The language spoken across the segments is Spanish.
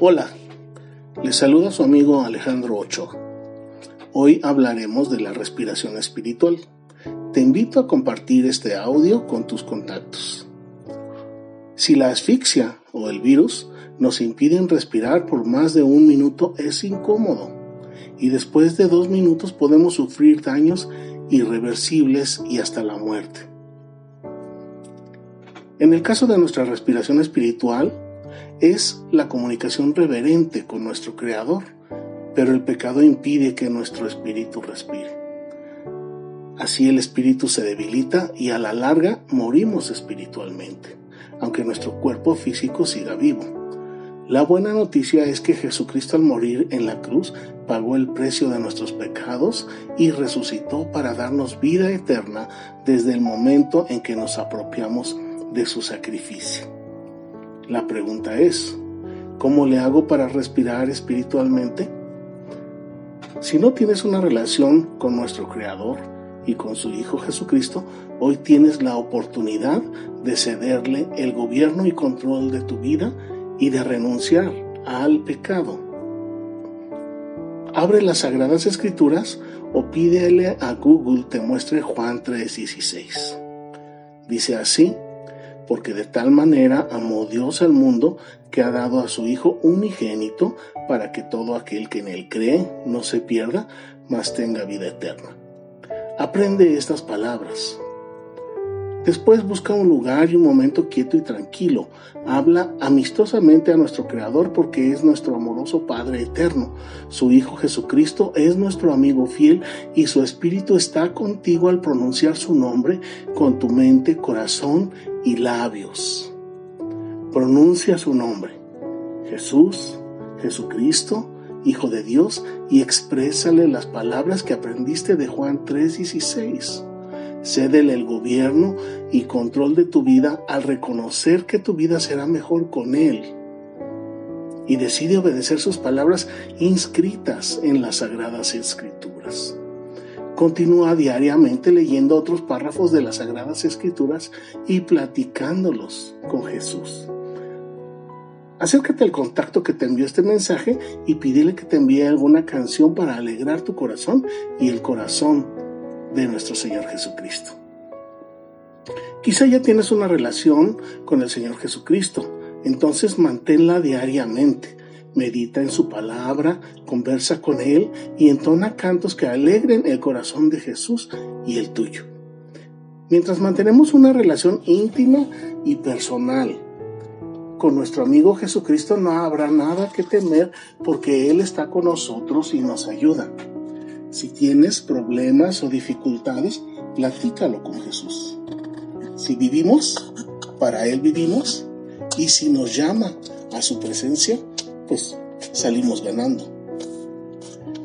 Hola, les saluda su amigo Alejandro Ochoa. Hoy hablaremos de la respiración espiritual. Te invito a compartir este audio con tus contactos. Si la asfixia o el virus nos impiden respirar por más de un minuto es incómodo y después de dos minutos podemos sufrir daños irreversibles y hasta la muerte. En el caso de nuestra respiración espiritual, es la comunicación reverente con nuestro Creador, pero el pecado impide que nuestro espíritu respire. Así el espíritu se debilita y a la larga morimos espiritualmente, aunque nuestro cuerpo físico siga vivo. La buena noticia es que Jesucristo al morir en la cruz pagó el precio de nuestros pecados y resucitó para darnos vida eterna desde el momento en que nos apropiamos de su sacrificio. La pregunta es, ¿cómo le hago para respirar espiritualmente? Si no tienes una relación con nuestro Creador y con su Hijo Jesucristo, hoy tienes la oportunidad de cederle el gobierno y control de tu vida y de renunciar al pecado. Abre las Sagradas Escrituras o pídele a Google te muestre Juan 3:16. Dice así, porque de tal manera amó Dios al mundo que ha dado a su Hijo unigénito para que todo aquel que en él cree no se pierda, mas tenga vida eterna. Aprende estas palabras. Después busca un lugar y un momento quieto y tranquilo. Habla amistosamente a nuestro Creador porque es nuestro amoroso Padre eterno. Su Hijo Jesucristo es nuestro amigo fiel y su Espíritu está contigo al pronunciar su nombre con tu mente, corazón y labios. Pronuncia su nombre. Jesús, Jesucristo, Hijo de Dios, y exprésale las palabras que aprendiste de Juan 3:16. Cédele el gobierno y control de tu vida al reconocer que tu vida será mejor con Él. Y decide obedecer sus palabras inscritas en las sagradas escrituras. Continúa diariamente leyendo otros párrafos de las sagradas escrituras y platicándolos con Jesús. Acércate al contacto que te envió este mensaje y pídele que te envíe alguna canción para alegrar tu corazón y el corazón de nuestro Señor Jesucristo. Quizá ya tienes una relación con el Señor Jesucristo, entonces manténla diariamente. Medita en su palabra, conversa con Él y entona cantos que alegren el corazón de Jesús y el tuyo. Mientras mantenemos una relación íntima y personal con nuestro amigo Jesucristo, no habrá nada que temer porque Él está con nosotros y nos ayuda. Si tienes problemas o dificultades, platícalo con Jesús. Si vivimos, para Él vivimos, y si nos llama a su presencia, pues salimos ganando.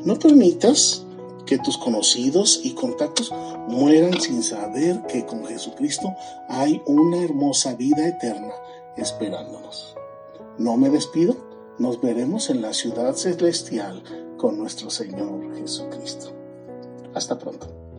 No permitas que tus conocidos y contactos mueran sin saber que con Jesucristo hay una hermosa vida eterna esperándonos. No me despido, nos veremos en la ciudad celestial con nuestro Señor Jesucristo. Hasta pronto.